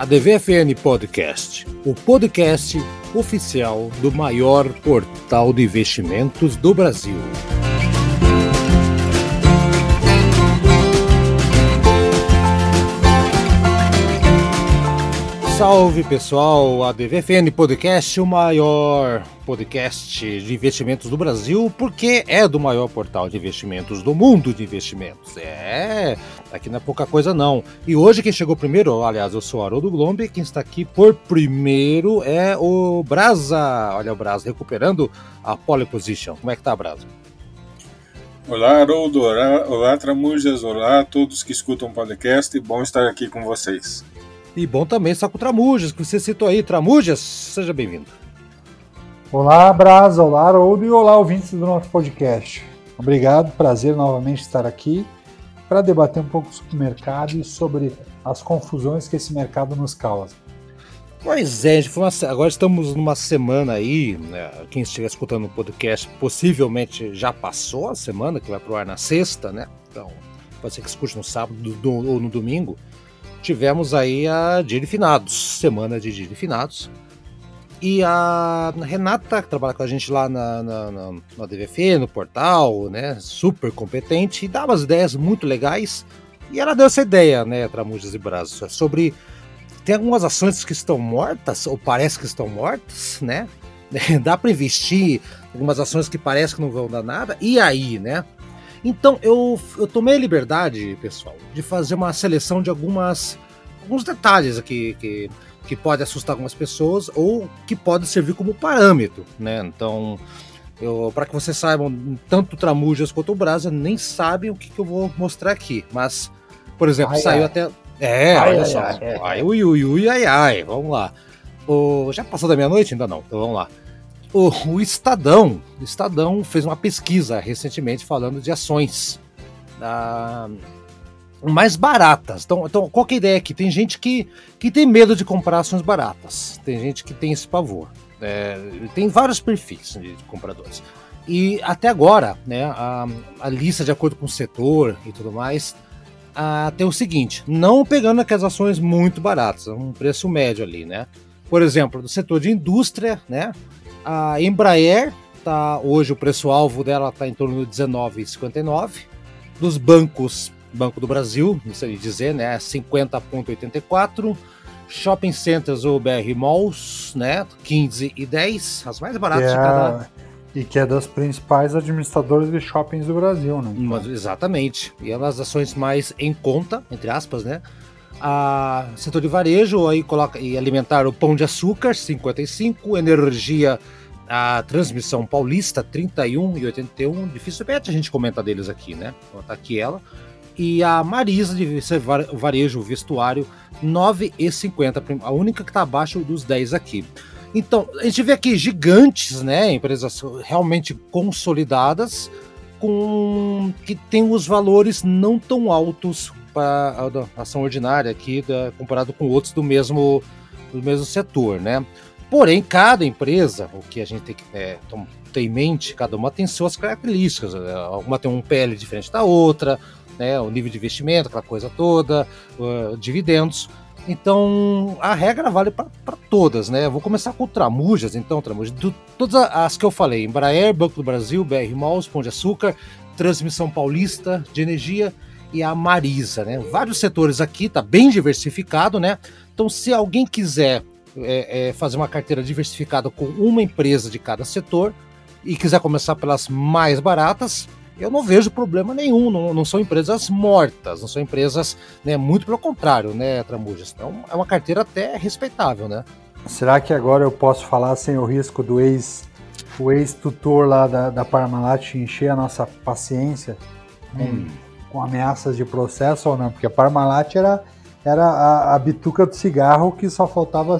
a DVFN Podcast, o podcast oficial do maior portal de investimentos do Brasil. Salve pessoal, a DVFN Podcast, o maior podcast de investimentos do Brasil, porque é do maior portal de investimentos do mundo de investimentos. É, aqui não é pouca coisa não. E hoje quem chegou primeiro, aliás, eu sou Haroldo Glombe, quem está aqui por primeiro é o Brasa. Olha o Brasa recuperando a pole position. Como é que tá, Brasa? Olá, Haroldo. Olá, olá, Tramujas. Olá a todos que escutam o podcast. Bom estar aqui com vocês. E bom também estar com o Tramujas, que você citou aí. Tramujas, seja bem-vindo. Olá, Brasa, olá, Haroldo e olá, ouvintes do nosso podcast. Obrigado, prazer novamente estar aqui para debater um pouco sobre o mercado e sobre as confusões que esse mercado nos causa. Pois é, agora estamos numa semana aí, né, quem estiver escutando o podcast possivelmente já passou a semana, que vai pro ar na sexta, né? Então, pode ser que escute no sábado do, ou no domingo tivemos aí a Dia de Finados, semana de Dia de Finados. E a Renata, que trabalha com a gente lá na, na, na, na DVF, no portal, né? Super competente, e dá umas ideias muito legais. E ela deu essa ideia, né, Tramujas e Brazos, sobre. Tem algumas ações que estão mortas, ou parece que estão mortas, né? Dá para investir algumas ações que parece que não vão dar nada. E aí, né? Então eu, eu tomei a liberdade, pessoal, de fazer uma seleção de algumas alguns detalhes aqui que, que pode assustar algumas pessoas ou que pode servir como parâmetro, né? Então, para que vocês saibam, tanto o Tramujas quanto o Brasa nem sabem o que, que eu vou mostrar aqui, mas, por exemplo, ai, saiu ai. até. É, ai, olha só. Ai, ui, ui, ui, ai, ai, vamos lá. O, já passou da meia-noite? Ainda não, então vamos lá. O, o Estadão, o Estadão fez uma pesquisa recentemente falando de ações da, mais baratas. Então, então, qual é a ideia aqui? Tem gente que, que tem medo de comprar ações baratas. Tem gente que tem esse pavor. É, tem vários perfis de compradores. E até agora, né, a, a lista de acordo com o setor e tudo mais, a, tem o seguinte: não pegando aquelas ações muito baratas, um preço médio ali, né? Por exemplo, do setor de indústria, né? A Embraer tá hoje o preço-alvo dela está em torno de 19,59. Dos bancos, Banco do Brasil, não sei dizer, né? 50,84. Shopping Centers ou BR Malls, né? 15 e 10, as mais baratas é, de cada. E que é das principais administradoras de shoppings do Brasil, né? Mas, exatamente. E é uma das ações mais em conta, entre aspas, né? A setor de varejo aí coloca e alimentar o pão de açúcar 55, energia a transmissão paulista 31 e 81, dificilmente a gente comenta deles aqui, né? Então tá aqui ela. E a Marisa de varejo vestuário 9,50, a única que tá abaixo dos 10 aqui. Então, a gente vê aqui gigantes, né, empresas realmente consolidadas com que tem os valores não tão altos para a ação ordinária aqui, da, comparado com outros do mesmo, do mesmo setor, né? Porém, cada empresa, o que a gente tem que é, ter em mente, cada uma tem suas características. Né? Uma tem um PL diferente da outra, né? O nível de investimento, aquela coisa toda, uh, dividendos. Então, a regra vale para todas, né? Vou começar com Tramujas, então, Tramujas. Do, todas as que eu falei, Embraer, Banco do Brasil, BR Malls, Pão de Açúcar, Transmissão Paulista de Energia, e a Marisa, né? Vários setores aqui, tá bem diversificado, né? Então, se alguém quiser é, é, fazer uma carteira diversificada com uma empresa de cada setor e quiser começar pelas mais baratas, eu não vejo problema nenhum. Não, não são empresas mortas, não são empresas, né? Muito pelo contrário, né, Tramujas? Então, é uma carteira até respeitável, né? Será que agora eu posso falar sem o risco do ex o ex-tutor lá da, da Parmalat encher a nossa paciência? Hum com ameaças de processo ou não, porque a Parmalat era, era a, a bituca do cigarro que só faltava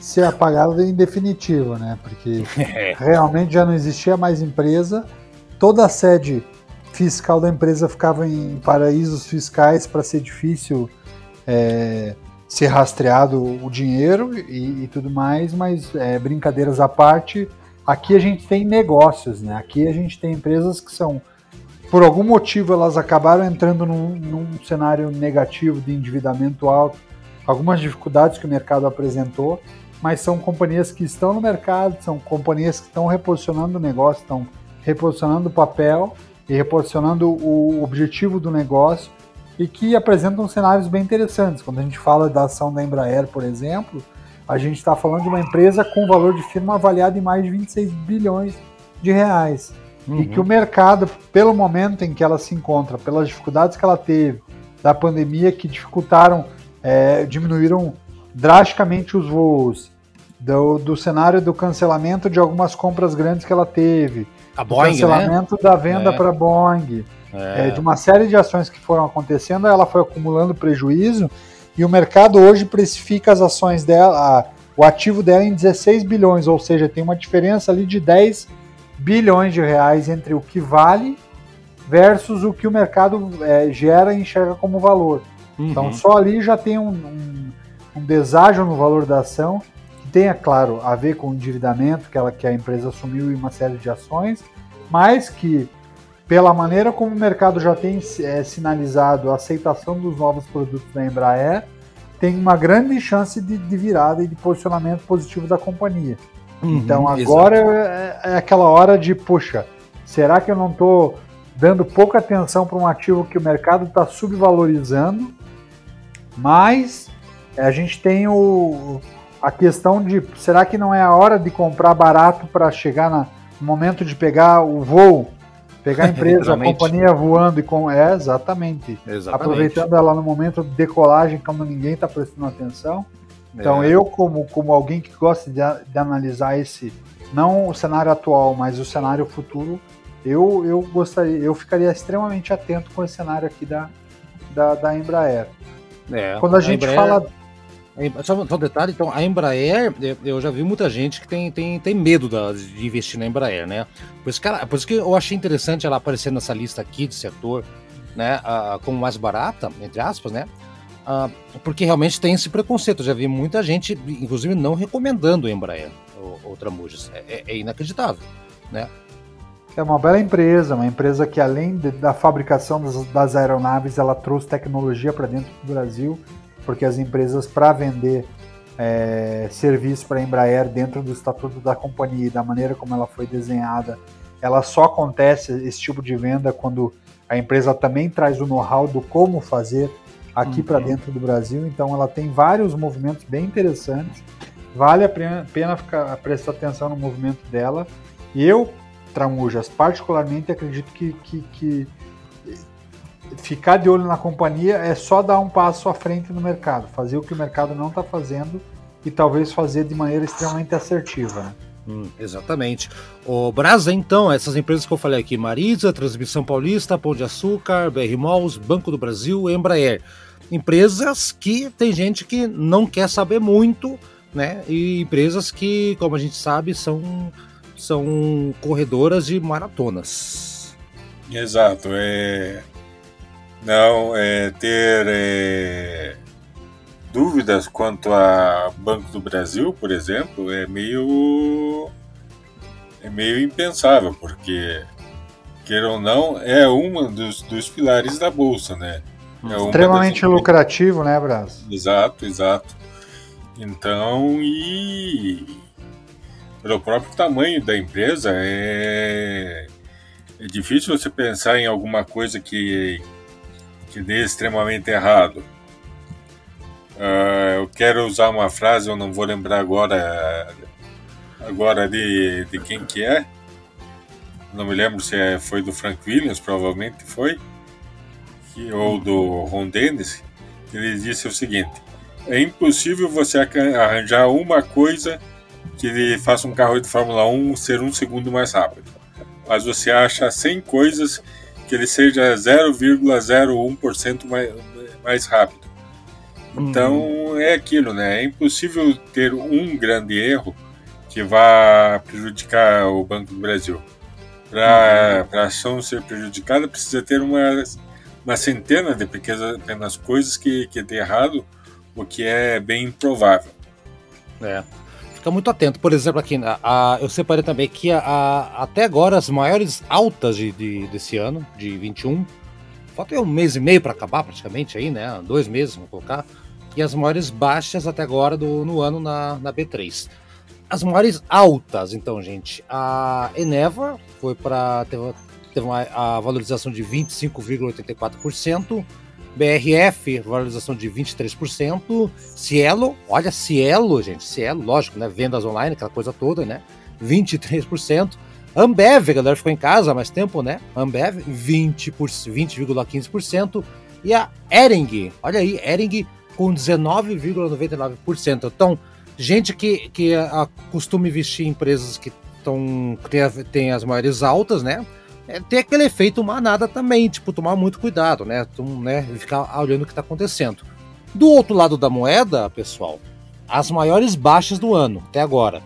ser apagada em definitivo, né? Porque é. realmente já não existia mais empresa, toda a sede fiscal da empresa ficava em paraísos fiscais para ser difícil é, ser rastreado o dinheiro e, e tudo mais, mas é, brincadeiras à parte, aqui a gente tem negócios, né? Aqui a gente tem empresas que são por algum motivo elas acabaram entrando num, num, cenário negativo de endividamento alto, algumas dificuldades que o mercado apresentou, mas são companhias que estão no mercado, são companhias que estão reposicionando o negócio, estão reposicionando o papel e reposicionando o objetivo do negócio e que apresentam cenários bem interessantes. Quando a gente fala da ação da Embraer, por exemplo, a gente está falando de uma empresa com valor de firma avaliado em mais de 26 bilhões de reais. Uhum. E que o mercado, pelo momento em que ela se encontra, pelas dificuldades que ela teve, da pandemia que dificultaram, é, diminuíram drasticamente os voos, do, do, cenário do cancelamento de algumas compras grandes que ela teve, a Boeing, cancelamento né? da venda é. para Boeing, é. É, de uma série de ações que foram acontecendo, ela foi acumulando prejuízo e o mercado hoje precifica as ações dela, a, o ativo dela em 16 bilhões, ou seja, tem uma diferença ali de 10 bilhões de reais entre o que vale versus o que o mercado é, gera e enxerga como valor. Uhum. Então só ali já tem um, um, um deságio no valor da ação, é claro, a ver com o endividamento que, ela, que a empresa assumiu em uma série de ações, mas que pela maneira como o mercado já tem é, sinalizado a aceitação dos novos produtos da Embraer, tem uma grande chance de, de virada e de posicionamento positivo da companhia. Uhum, então agora é, é, aquela hora de, puxa, será que eu não estou dando pouca atenção para um ativo que o mercado está subvalorizando? Mas a gente tem o, a questão de, será que não é a hora de comprar barato para chegar na, no momento de pegar o voo Pegar a empresa, a companhia voando e com. É, exatamente. exatamente. Aproveitando ela no momento de decolagem, quando ninguém está prestando atenção. Então, é. eu, como, como alguém que gosta de, de, analisar esse, não o cenário atual, mas o cenário futuro, eu, eu gostaria, eu ficaria extremamente atento com esse cenário aqui da, da, da Embraer. É, Quando a, a gente Embraer... fala só, um detalhe, então, a Embraer, eu já vi muita gente que tem, tem, tem medo da, de investir na Embraer, né? Por isso, cara, por isso que eu achei interessante ela aparecer nessa lista aqui de setor, né, como mais barata, entre aspas, né? Uh, porque realmente tem esse preconceito. Eu já vi muita gente, inclusive, não recomendando a Embraer, ou, Tramujas. É, é, é, inacreditável, né? É uma bela empresa, uma empresa que além de, da fabricação das, das aeronaves, ela trouxe tecnologia para dentro do Brasil porque as empresas, para vender é, serviço para a Embraer dentro do estatuto da companhia e da maneira como ela foi desenhada, ela só acontece esse tipo de venda quando a empresa também traz o know-how do como fazer aqui uhum. para dentro do Brasil. Então, ela tem vários movimentos bem interessantes. Vale a pena ficar, prestar atenção no movimento dela. E eu, Tramujas, particularmente acredito que, que, que ficar de olho na companhia é só dar um passo à frente no mercado, fazer o que o mercado não está fazendo e talvez fazer de maneira extremamente assertiva. Né? Hum, exatamente. O Brasa, então, essas empresas que eu falei aqui, Marisa, Transmissão Paulista, Pão de Açúcar, BR Malls, Banco do Brasil, Embraer. Empresas que tem gente que não quer saber muito, né? E empresas que, como a gente sabe, são, são corredoras de maratonas. Exato. É, não, é, ter é, dúvidas quanto a Banco do Brasil, por exemplo, é meio é meio impensável, porque queira ou não, é um dos, dos pilares da bolsa, né? É Extremamente lucrativo, né, Braz? Exato, exato. Então, e pelo próprio tamanho da empresa, é, é difícil você pensar em alguma coisa que que dê extremamente errado. Uh, eu quero usar uma frase, eu não vou lembrar agora agora de, de quem que é. Não me lembro se é, foi do Frank Williams, provavelmente foi, que, ou do Ron Dennis. Ele disse o seguinte: é impossível você arranjar uma coisa que faça um carro de Fórmula 1 ser um segundo mais rápido, mas você acha 100 coisas que ele seja 0,01% mais, mais rápido. Então uhum. é aquilo, né? É impossível ter um grande erro que vá prejudicar o Banco do Brasil. Para uhum. a ação ser prejudicada, precisa ter uma, uma centena de pequenas, pequenas coisas que, que dê errado, o que é bem improvável. É fica muito atento. Por exemplo, aqui a, a eu separei também que a, até agora as maiores altas de, de, desse ano, de 21, falta um mês e meio para acabar praticamente aí, né? Dois meses, vamos colocar. e as maiores baixas até agora do, no ano na, na B3. As maiores altas, então, gente, a Eneva foi para teve, teve uma a valorização de 25,84%, BRF, valorização de 23%, Cielo, olha Cielo, gente, Cielo, lógico, né, vendas online, aquela coisa toda, né, 23%, Ambev, a galera ficou em casa há mais tempo, né? Ambev, 20,15%. 20, e a Ering, olha aí, Ering com 19,99%. Então, gente que, que costuma investir em empresas que, tão, tem as maiores altas, né? É, tem aquele efeito manada também, tipo, tomar muito cuidado, né? Tum, né? Ficar olhando o que está acontecendo. Do outro lado da moeda, pessoal, as maiores baixas do ano, até agora.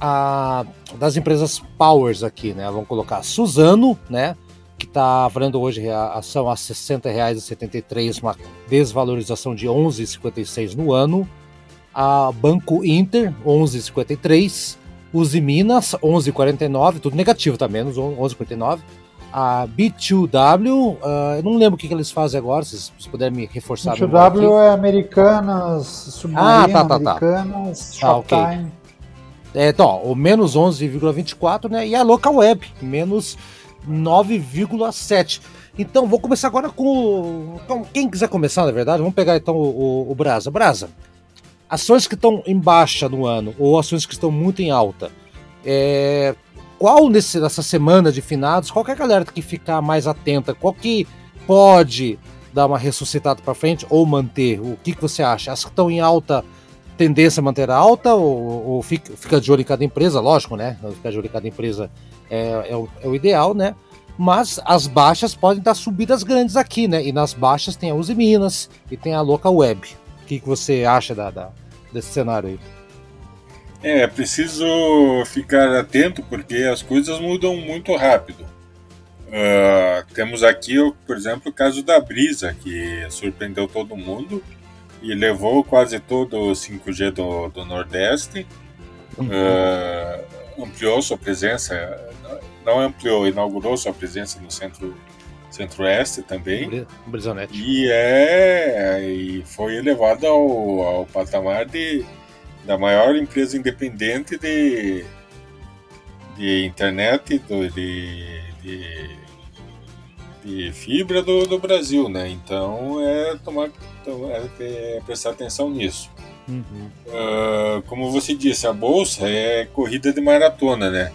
A, das empresas Powers aqui, né? Vamos colocar Suzano, né? que está valendo hoje a ação a R$ 60,73, uma desvalorização de 11,56 no ano. A Banco Inter, 11,53. Uzi Minas, 11,49, tudo negativo, tá menos 11,49. A B2W, uh, ah, eu não lembro o que, que eles fazem agora, se vocês puderem me reforçar. B2W é Americanas, Submarino, ah, tá, tá, tá. Americanas, tá, Shoptime. Okay. É, então, o menos 11,24, né? E a Local Web, menos 9,7. Então, vou começar agora com, com, Quem quiser começar, na verdade, vamos pegar então o, o, o Brasa. Brasa, ações que estão em baixa no ano ou ações que estão muito em alta. É, qual nesse, nessa semana de finados, qualquer galera que ficar mais atenta, qual que pode dar uma ressuscitada para frente ou manter? O que, que você acha? As que estão em alta tendência a manter alta ou, ou fica, fica, de olho em cada empresa, lógico, né? Ficar de olho em cada empresa é, é, o, é o ideal, né? Mas as baixas podem dar subidas grandes aqui, né? E nas baixas tem a Uzi Minas e tem a Local Web. O que, que você acha da, da, desse cenário aí? É, preciso ficar atento porque as coisas mudam muito rápido. Uh, temos aqui, por exemplo, o caso da Brisa, que surpreendeu todo mundo e levou quase todo o 5G do, do Nordeste, uh, ampliou sua presença, não ampliou, inaugurou sua presença no centro centro-oeste também. Brisonet. E é e foi elevado ao, ao patamar de da maior empresa independente de, de internet do, de, de, de fibra do, do Brasil, né? Então é tomar então, é, é prestar atenção nisso. Uhum. Uh, como você disse, a bolsa é corrida de maratona, né?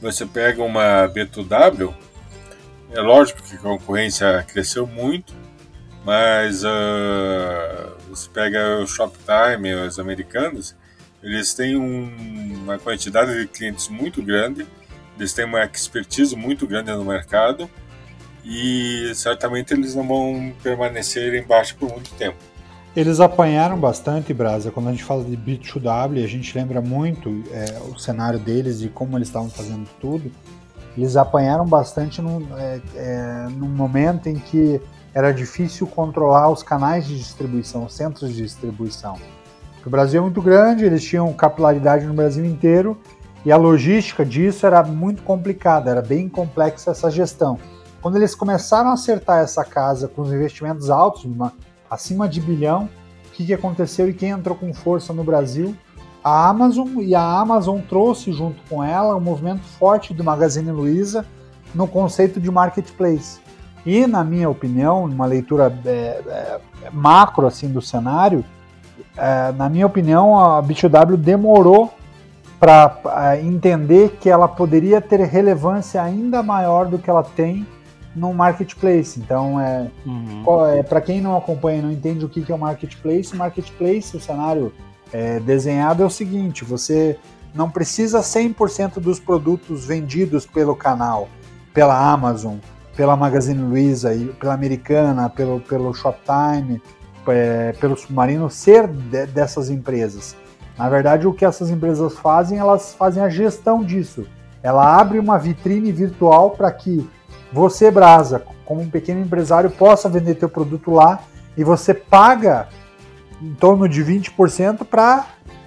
Você pega uma B2W, é lógico que a concorrência cresceu muito, mas uh, você pega o Shoptime, os americanos, eles têm um, uma quantidade de clientes muito grande, eles têm uma expertise muito grande no mercado e certamente eles não vão permanecer embaixo por muito tempo. Eles apanharam bastante, Brasa. Quando a gente fala de B2W, a gente lembra muito é, o cenário deles e como eles estavam fazendo tudo. Eles apanharam bastante num, é, é, num momento em que era difícil controlar os canais de distribuição, os centros de distribuição. O Brasil é muito grande, eles tinham capilaridade no Brasil inteiro e a logística disso era muito complicada, era bem complexa essa gestão. Quando eles começaram a acertar essa casa com os investimentos altos, uma, acima de bilhão, o que, que aconteceu e quem entrou com força no Brasil? A Amazon, e a Amazon trouxe junto com ela um movimento forte do Magazine Luiza no conceito de marketplace. E, na minha opinião, uma leitura é, é, macro assim do cenário, é, na minha opinião, a B2W demorou para é, entender que ela poderia ter relevância ainda maior do que ela tem no marketplace. Então, é, uhum. é para quem não acompanha e não entende o que, que é o marketplace, marketplace, o cenário é, desenhado é o seguinte: você não precisa 100% dos produtos vendidos pelo canal, pela Amazon, pela Magazine Luiza, pela Americana, pelo, pelo Shoptime, é, pelo Submarino ser de, dessas empresas. Na verdade, o que essas empresas fazem, elas fazem a gestão disso. Ela abre uma vitrine virtual para que você, Brasa, como um pequeno empresário, possa vender teu produto lá e você paga em torno de 20% para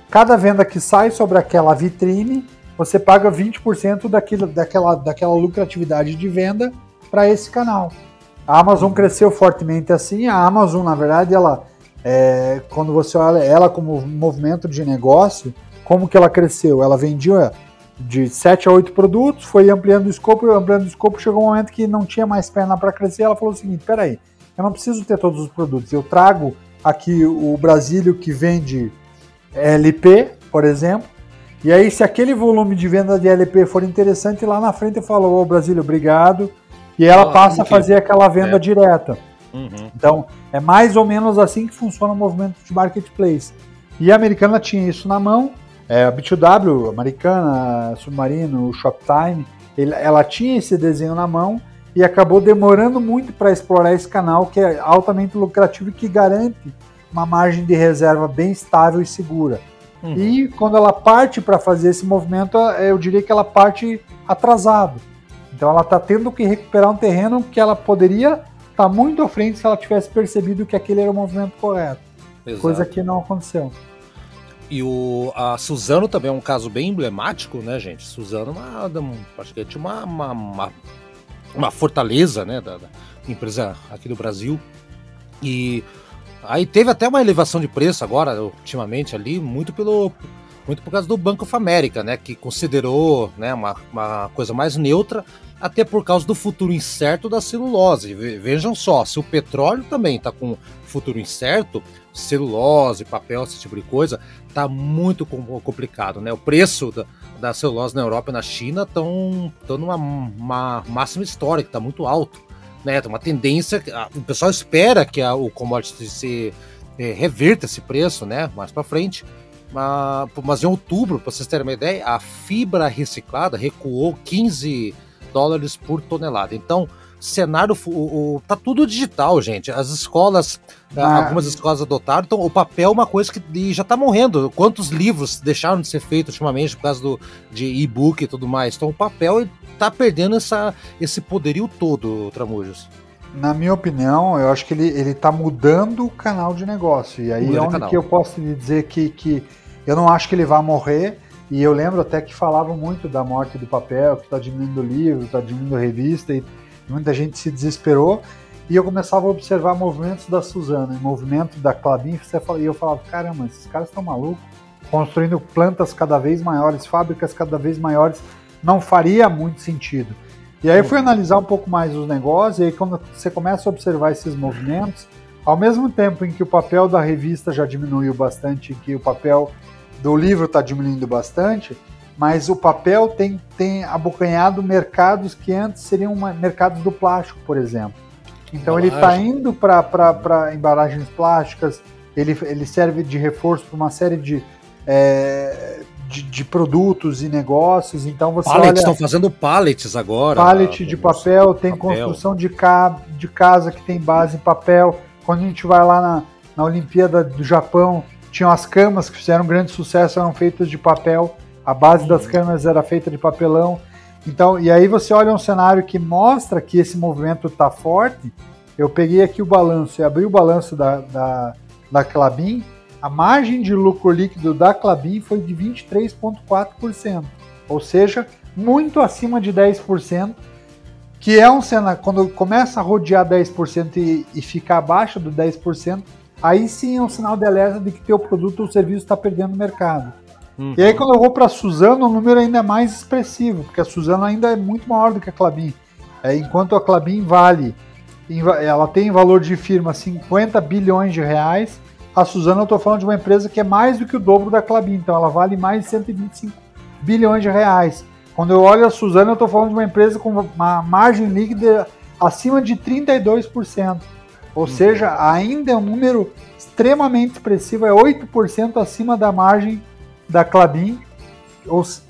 cada venda que sai sobre aquela vitrine, você paga 20% daquilo, daquela, daquela lucratividade de venda para esse canal. A Amazon cresceu fortemente assim. A Amazon, na verdade, ela é, quando você olha ela como movimento de negócio, como que ela cresceu? Ela vendia de 7 a 8 produtos, foi ampliando o escopo, ampliando o escopo, chegou um momento que não tinha mais perna para crescer, ela falou o seguinte, peraí, eu não preciso ter todos os produtos, eu trago aqui o Brasílio que vende LP, por exemplo, e aí se aquele volume de venda de LP for interessante, lá na frente eu falo, ô Brasílio, obrigado, e ela passa a fazer aquela venda é. direta. Uhum. Então, é mais ou menos assim que funciona o movimento de marketplace. E a americana tinha isso na mão, é, a B2W, Americana, Submarino, Shoptime, ele, ela tinha esse desenho na mão e acabou demorando muito para explorar esse canal que é altamente lucrativo e que garante uma margem de reserva bem estável e segura. Uhum. E quando ela parte para fazer esse movimento, eu diria que ela parte atrasado. Então ela está tendo que recuperar um terreno que ela poderia estar tá muito à frente se ela tivesse percebido que aquele era o movimento correto. Exato. Coisa que não aconteceu. E o, a Suzano também é um caso bem emblemático, né, gente? Suzano, uma, praticamente uma, uma, uma, uma fortaleza, né, da, da, empresa aqui do Brasil. E aí teve até uma elevação de preço agora, ultimamente ali, muito pelo muito por causa do Banco of America, né, que considerou, né, uma, uma coisa mais neutra, até por causa do futuro incerto da celulose. Vejam só, se o petróleo também está com futuro incerto, celulose, papel, esse tipo de coisa, tá muito complicado, né? O preço da, da celulose na Europa e na China estão numa uma máxima histórica, está muito alto, né? Tem uma tendência, o pessoal espera que a, o commodity se é, reverta esse preço, né? Mais para frente. Mas, em outubro, para vocês terem uma ideia, a fibra reciclada recuou 15 dólares por tonelada. Então, cenário, o, o, tá tudo digital, gente. As escolas, ah. algumas escolas adotaram, então o papel é uma coisa que já tá morrendo. Quantos livros deixaram de ser feitos ultimamente por causa do, de e-book e tudo mais? Então o papel tá perdendo essa, esse poderio todo, Tramujos. Na minha opinião, eu acho que ele, ele tá mudando o canal de negócio. E aí é onde que eu posso lhe dizer que, que eu não acho que ele vai morrer. E eu lembro até que falavam muito da morte do papel, que está diminuindo o livro, está diminuindo a revista. E muita gente se desesperou e eu começava a observar movimentos da Suzana, movimento da Clabin, e eu falava, caramba, esses caras estão malucos, construindo plantas cada vez maiores, fábricas cada vez maiores, não faria muito sentido. E aí eu fui analisar um pouco mais os negócios, e aí quando você começa a observar esses movimentos, ao mesmo tempo em que o papel da revista já diminuiu bastante, que o papel do livro está diminuindo bastante, mas o papel tem, tem abocanhado mercados que antes seriam uma, mercados do plástico, por exemplo. Então ele está indo para embalagens plásticas, ele, ele serve de reforço para uma série de, é, de, de, produtos e negócios. Então você pallets, estão fazendo pallets agora. Pallet de papel, tem papel. construção de, ca, de casa que tem base em papel. Quando a gente vai lá na, na Olimpíada do Japão, tinham as camas que fizeram um grande sucesso, eram feitas de papel. A base das câmeras era feita de papelão. Então, e aí você olha um cenário que mostra que esse movimento está forte. Eu peguei aqui o balanço e abri o balanço da, da, da Clabin. A margem de lucro líquido da Clabin foi de 23,4%, ou seja, muito acima de 10%, que é um cenário, quando começa a rodear 10% e, e ficar abaixo do 10%, aí sim é um sinal de alerta de que teu produto ou serviço está perdendo mercado. Uhum. E aí quando eu vou para a Suzano, o número ainda é mais expressivo, porque a Suzano ainda é muito maior do que a Clabin. É, enquanto a Clabin vale, ela tem valor de firma 50 bilhões de reais, a Suzano eu estou falando de uma empresa que é mais do que o dobro da Clabin, então ela vale mais de 125 bilhões de reais. Quando eu olho a Suzano, eu estou falando de uma empresa com uma margem líquida acima de 32%. Ou uhum. seja, ainda é um número extremamente expressivo, é 8% acima da margem da Clabin,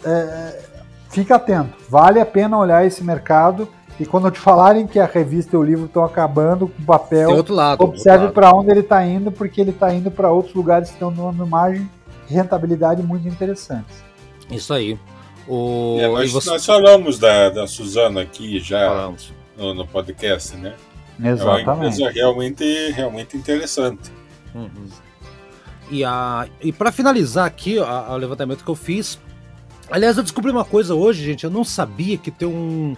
é, fica atento, vale a pena olhar esse mercado e quando te falarem que a revista e o livro estão acabando com o papel, lado, observe para onde ele está indo, porque ele está indo para outros lugares que estão numa margem de rentabilidade muito interessantes. Isso aí. O... É, nós, você... nós, falamos da, da Suzana aqui já no, no, podcast, né? Exatamente. É uma empresa realmente, realmente interessante. Uhum. E, a, e para finalizar aqui o levantamento que eu fiz, aliás, eu descobri uma coisa hoje, gente. Eu não sabia que tem um.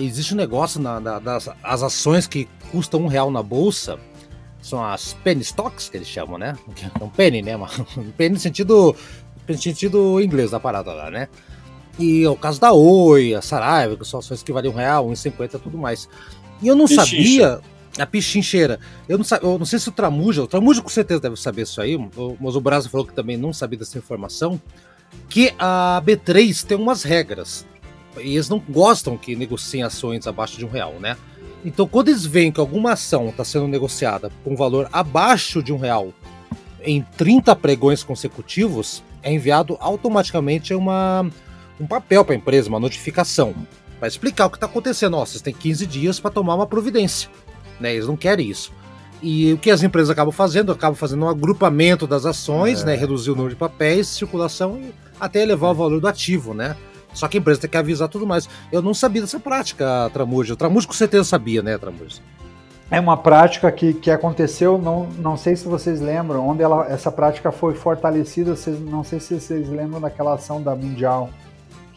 existe um negócio na, na, das as ações que custam um real na bolsa. são as penny stocks que eles chamam, né? É um penny, né? Um penny no sentido, no sentido inglês da parada lá, né? E é o caso da Oi, a Saraiva, que são ações que valem um real, 1,50 e tudo mais. E eu não Pichincha. sabia. A pichincheira. Eu não, eu não sei se o Tramuja, o Tramuja com certeza deve saber isso aí, mas o Brasil falou que também não sabia dessa informação, que a B3 tem umas regras. E eles não gostam que negociem ações abaixo de um real, né? Então, quando eles veem que alguma ação está sendo negociada com valor abaixo de um real em 30 pregões consecutivos, é enviado automaticamente uma, um papel para a empresa, uma notificação, para explicar o que está acontecendo. Ó, vocês têm 15 dias para tomar uma providência. Né? Eles não querem isso. E o que as empresas acabam fazendo? Acabam fazendo um agrupamento das ações, é. né? reduzir o número de papéis, circulação e até elevar o valor do ativo, né? Só que a empresa tem que avisar tudo mais. Eu não sabia dessa prática, Tramujo. O Tramujo com certeza sabia, né, Tramujo? É uma prática que, que aconteceu, não, não sei se vocês lembram, onde ela, essa prática foi fortalecida, vocês, não sei se vocês lembram daquela ação da Mundial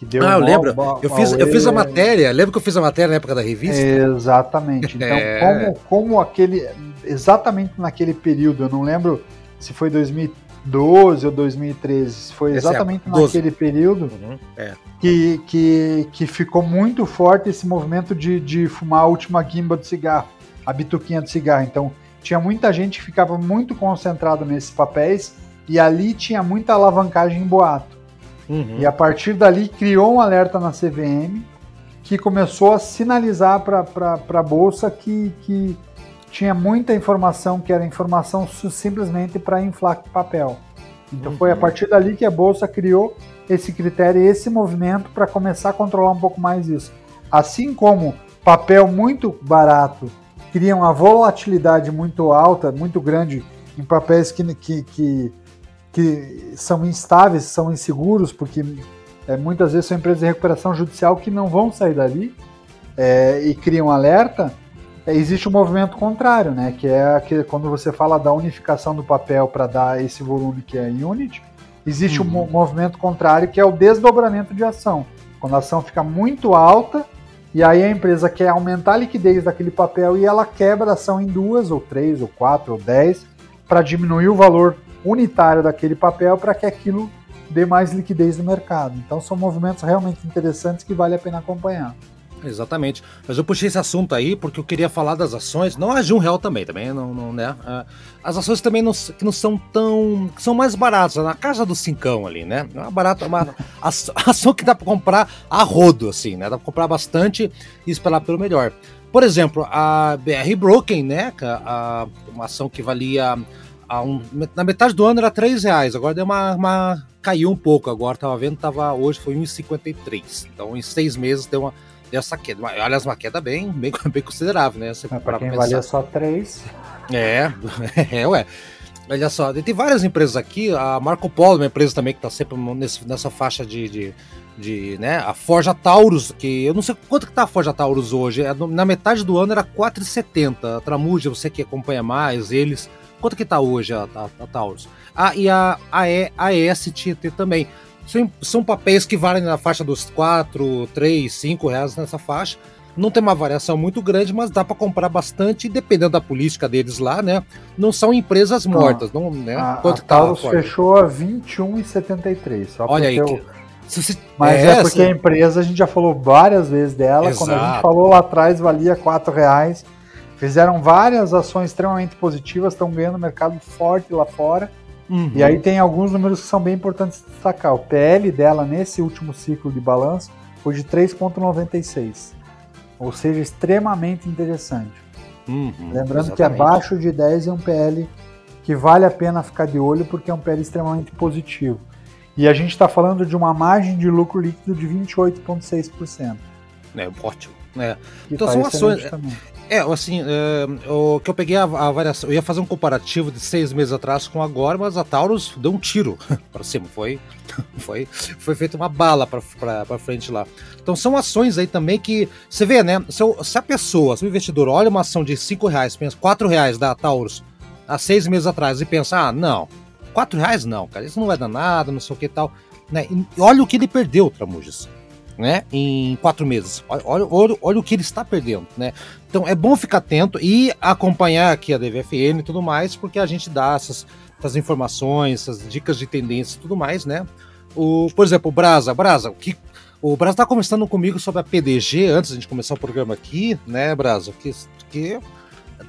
que deu Ah, eu lembro. eu, fiz, eu fiz a matéria, lembro que eu fiz a matéria na época da revista? Exatamente. Então, é. como, como aquele. Exatamente naquele período, eu não lembro se foi 2012 ou 2013, se foi exatamente é naquele período uhum. é. que, que, que ficou muito forte esse movimento de, de fumar a última guimba do cigarro, a bituquinha do cigarro. Então, tinha muita gente que ficava muito concentrado nesses papéis e ali tinha muita alavancagem em boato. Uhum. E a partir dali criou um alerta na CVM que começou a sinalizar para a Bolsa que, que tinha muita informação que era informação simplesmente para inflar papel. Então uhum. foi a uhum. partir dali que a Bolsa criou esse critério e esse movimento para começar a controlar um pouco mais isso. Assim como papel muito barato cria uma volatilidade muito alta, muito grande em papéis que, que, que que são instáveis, são inseguros, porque é, muitas vezes são empresas de recuperação judicial que não vão sair dali é, e criam alerta, é, existe um movimento contrário, né? Que é que, quando você fala da unificação do papel para dar esse volume que é unit, existe uhum. um movimento contrário que é o desdobramento de ação. Quando a ação fica muito alta e aí a empresa quer aumentar a liquidez daquele papel e ela quebra a ação em duas, ou três, ou quatro, ou dez, para diminuir o valor unitário daquele papel para que aquilo dê mais liquidez no mercado. Então são movimentos realmente interessantes que vale a pena acompanhar. Exatamente. Mas eu puxei esse assunto aí porque eu queria falar das ações, não as de um real também, também não, não né? Ah, as ações também não, que não são tão. que são mais baratas, na casa do cincão ali, né? É uma barata, uma ação que dá para comprar a rodo, assim, né? Dá para comprar bastante e esperar pelo melhor. Por exemplo, a BR Broken, né? A, uma ação que valia um, na metade do ano era 3 reais, agora deu uma, uma, caiu um pouco, agora tava vendo, tava hoje foi 1,53. Então em seis meses deu uma deu essa queda. Aliás, uma queda bem, bem, bem considerável, né? Você, é, pra quem pensar. valia só 3. É, é, ué. Olha só, tem várias empresas aqui, a Marco Polo, uma empresa também que está sempre nesse, nessa faixa de, de, de, né, a Forja Taurus, que eu não sei quanto que tá a Forja Taurus hoje, é, na metade do ano era 4,70, a Tramuja, você que acompanha mais, eles, Quanto que tá hoje a, a, a Taurus? Ah, e a, a, e, a ESTT também. São, são papéis que valem na faixa dos 4, 3, 5 reais nessa faixa. Não tem uma variação muito grande, mas dá para comprar bastante, dependendo da política deles lá, né? Não são empresas mortas, não, né? A, Quanto a tá Taurus fechou a 21,73. Olha aí. Eu... Que... Mas é, é porque a empresa, a gente já falou várias vezes dela, Exato. quando a gente falou lá atrás, valia 4 reais. Fizeram várias ações extremamente positivas, estão ganhando mercado forte lá fora. Uhum. E aí tem alguns números que são bem importantes de destacar. O PL dela nesse último ciclo de balanço foi de 3,96. Ou seja, extremamente interessante. Uhum, Lembrando exatamente. que abaixo de 10 é um PL que vale a pena ficar de olho porque é um PL extremamente positivo. E a gente está falando de uma margem de lucro líquido de 28,6%. É ótimo. É. Então tá são ações. É, assim, é, o que eu peguei a, a, variação, eu ia fazer um comparativo de seis meses atrás com agora, mas a Taurus deu um tiro para cima, foi, foi, foi feita uma bala para frente lá. Então são ações aí também que você vê, né? Se, se a pessoa, se o investidor olha uma ação de cinco reais, pensa quatro reais da Taurus há seis meses atrás e pensa, ah, não, quatro reais não, cara, isso não vai dar nada, não sei o que e tal, né? E olha o que ele perdeu, Tramujas. Né, em quatro meses. Olha, olha, olha o que ele está perdendo, né? Então é bom ficar atento e acompanhar aqui a DVFN e tudo mais, porque a gente dá essas, essas informações, essas dicas de tendência e tudo mais, né? O, por exemplo, o Brasa, Brasa, o que o Brasa está conversando comigo sobre a PDG antes de a gente começar o programa aqui, né, Brasa? Que, que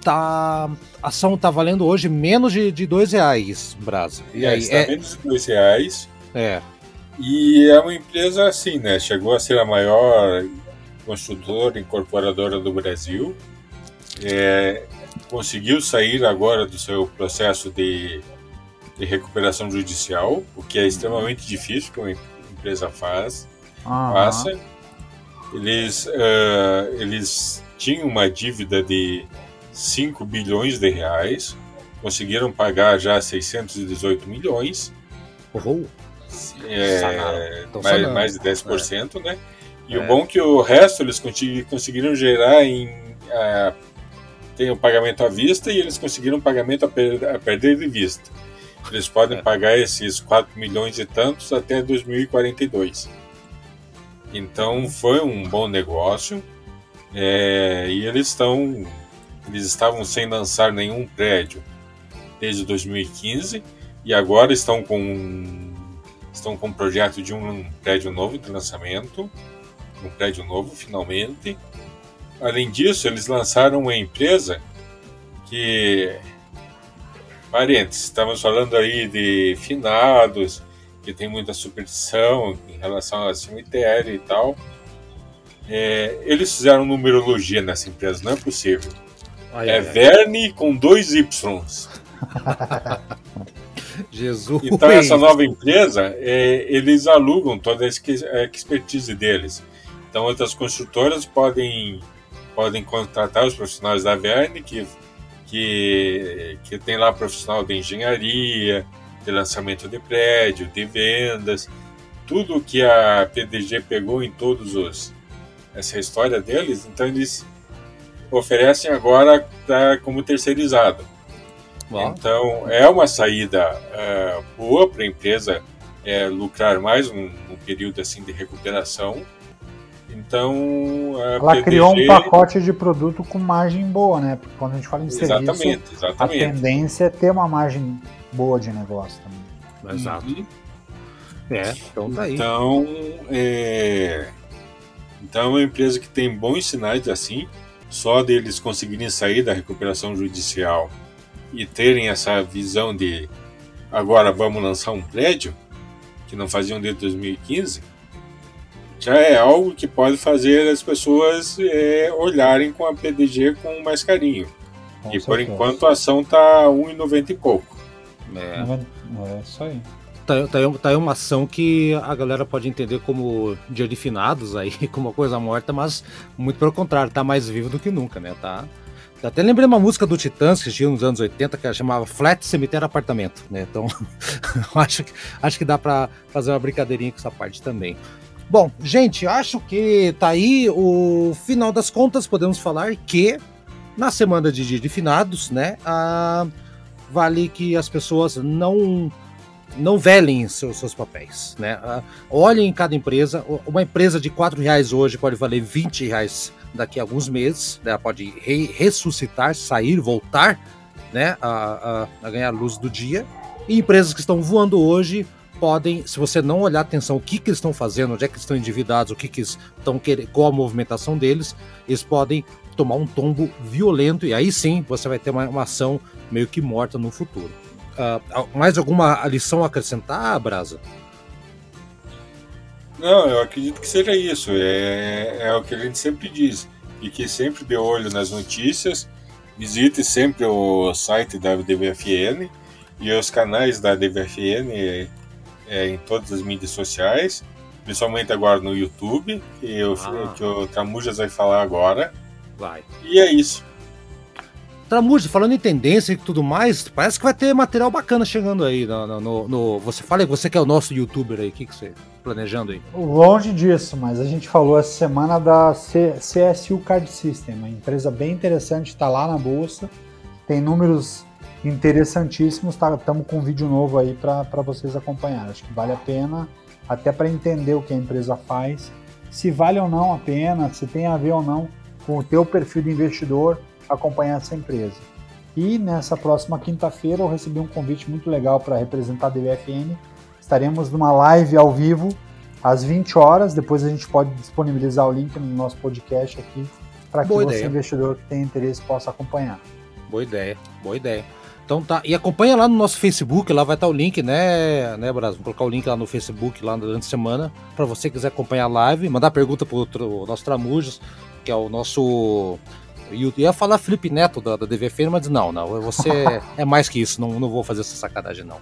tá, a ação tá valendo hoje menos de, de dois reais, Brasa. E é, aí, está é... menos de dois reais. É. E é uma empresa assim, né? Chegou a ser a maior construtora incorporadora do Brasil. É, conseguiu sair agora do seu processo de, de recuperação judicial, o que é extremamente difícil que uma empresa faz, uhum. faça. Eles, uh, eles tinham uma dívida de 5 bilhões de reais, conseguiram pagar já 618 milhões. Uhum. É, mais, mais de 10%, é. né? E é. o bom é que o resto eles conseguiram gerar em. Tem o pagamento à vista e eles conseguiram pagamento a, per, a perder de vista. Eles podem é. pagar esses 4 milhões e tantos até 2042. Então foi um bom negócio. É, e eles estão. Eles estavam sem lançar nenhum prédio desde 2015 e agora estão com estão com um projeto de um prédio novo de lançamento um prédio novo, finalmente. Além disso, eles lançaram uma empresa que. Parentes, estamos falando aí de finados, que tem muita superstição em relação ao cemitério e tal. É, eles fizeram numerologia nessa empresa, não é possível. Ai, é ai, Verne ai. com dois Ys. Jesus. Então, essa nova empresa, é, eles alugam toda a expertise deles. Então, outras construtoras podem, podem contratar os profissionais da Verne, que, que, que tem lá profissional de engenharia, de lançamento de prédio, de vendas, tudo que a PDG pegou em todos os essa história deles, então eles oferecem agora pra, como terceirizado. Então é uma saída uh, boa para a empresa é, lucrar mais um, um, período assim de recuperação então, ela PDG... criou um pacote de produto com margem boa, né? Porque quando a gente fala em exatamente, serviço, exatamente. a tendência é ter uma margem boa de negócio também. Exato. Uhum. É, então tá aí. Então, é... então é uma empresa que tem bons sinais assim, só deles conseguirem sair da recuperação judicial e terem essa visão de agora vamos lançar um prédio, que não faziam desde 2015, já é algo que pode fazer as pessoas é, olharem com a PDG com mais carinho. Com e certeza. por enquanto a ação tá 1,90 e pouco. É. é isso aí. Tá, tá, tá aí uma ação que a galera pode entender como dia de finados aí, como uma coisa morta, mas muito pelo contrário, tá mais vivo do que nunca, né? Tá, até lembrei uma música do Titãs que tinha nos anos 80 que chamava Flat Cemitério Apartamento, né? Então, acho, que, acho que dá para fazer uma brincadeirinha com essa parte também. Bom, gente, acho que tá aí o final das contas. Podemos falar que na semana de dia de finados, né, ah, vale que as pessoas não não velem seus, seus papéis, né? Ah, olhem em cada empresa. Uma empresa de quatro reais hoje pode valer 20 reais daqui a alguns meses. Né? Pode re ressuscitar, sair, voltar, né? A, a, a ganhar luz do dia. E empresas que estão voando hoje podem, se você não olhar atenção o que, que eles estão fazendo, onde é que estão endividados, o que, que estão querendo, qual a movimentação deles, eles podem tomar um tombo violento e aí sim você vai ter uma, uma ação meio que morta no futuro. Uh, mais alguma lição a acrescentar, Brasa? Não, eu acredito que seja isso. É, é o que a gente sempre diz. E que sempre dê olho nas notícias, visite sempre o site da DVFN e os canais da DVFN é, em todas as mídias sociais, principalmente agora no YouTube, que, eu, ah. que o Tramujas vai falar agora. Vai. E é isso. Tramujas, falando em tendência e tudo mais, parece que vai ter material bacana chegando aí. No, no, no, no você fala que você que é o nosso youtuber aí, o que, que você planejando aí? Longe disso, mas a gente falou essa semana da C CSU Card System, uma empresa bem interessante, está lá na bolsa, tem números interessantíssimos. Estamos tá, com um vídeo novo aí para vocês acompanhar. Acho que vale a pena, até para entender o que a empresa faz, se vale ou não a pena, se tem a ver ou não com o teu perfil de investidor acompanhar essa empresa. E nessa próxima quinta-feira eu recebi um convite muito legal para representar a DVFN. Estaremos numa live ao vivo às 20 horas. Depois a gente pode disponibilizar o link no nosso podcast aqui para que Boa você, ideia. investidor que tem interesse, possa acompanhar. Boa ideia, boa ideia. Então tá, e acompanha lá no nosso Facebook, lá vai estar o link, né, né, Brasil? Vou colocar o link lá no Facebook lá durante a semana, para você que quiser acompanhar a live, mandar pergunta pro outro, nosso Tramujas, que é o nosso eu ia falar Felipe Neto da, da DVFN, mas não, não. Você é mais que isso, não, não vou fazer essa sacanagem, não.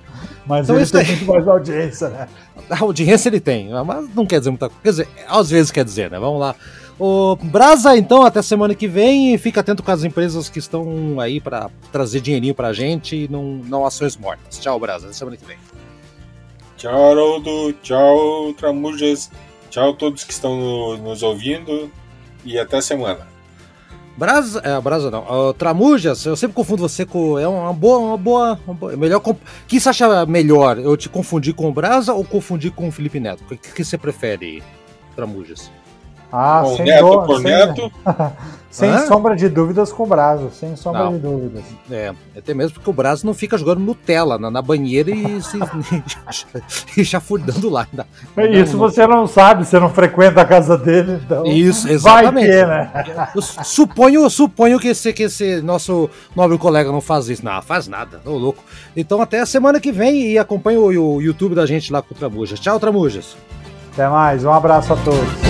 Mas então, ele tem muito mais audiência, né? A audiência ele tem, mas não quer dizer muita coisa. Quer dizer, às vezes quer dizer, né? Vamos lá. O Brasa, então, até semana que vem. Fica atento com as empresas que estão aí para trazer dinheirinho pra gente e não, não ações mortas. Tchau, Brasa. Até semana que vem. Tchau, Haroldo. Tchau, Tramujas. Tchau, todos que estão nos ouvindo. E até semana. Brasa, é, Brasa não. Uh, Tramujas, eu sempre confundo você com. É uma boa. Uma boa, uma boa melhor. que você acha melhor? Eu te confundir com o Brasa ou confundir com o Felipe Neto? O que, que você prefere, Tramujas? Ah, com sem neto do, por sem, neto. sem sombra de dúvidas com o Brazo, sem sombra não. de dúvidas. É, até mesmo porque o Brazo não fica jogando Nutella na, na banheira e se e já furdando lá. Ainda Isso não, você não sabe, você não frequenta a casa dele, então. Isso, exatamente. Vai ter, né? Eu suponho, suponho que esse, que esse nosso nobre colega não faz isso. Não, faz nada, tô louco. Então até a semana que vem e acompanha o, o YouTube da gente lá com o Tramujas. Tchau, Tramujas. Até mais, um abraço a todos.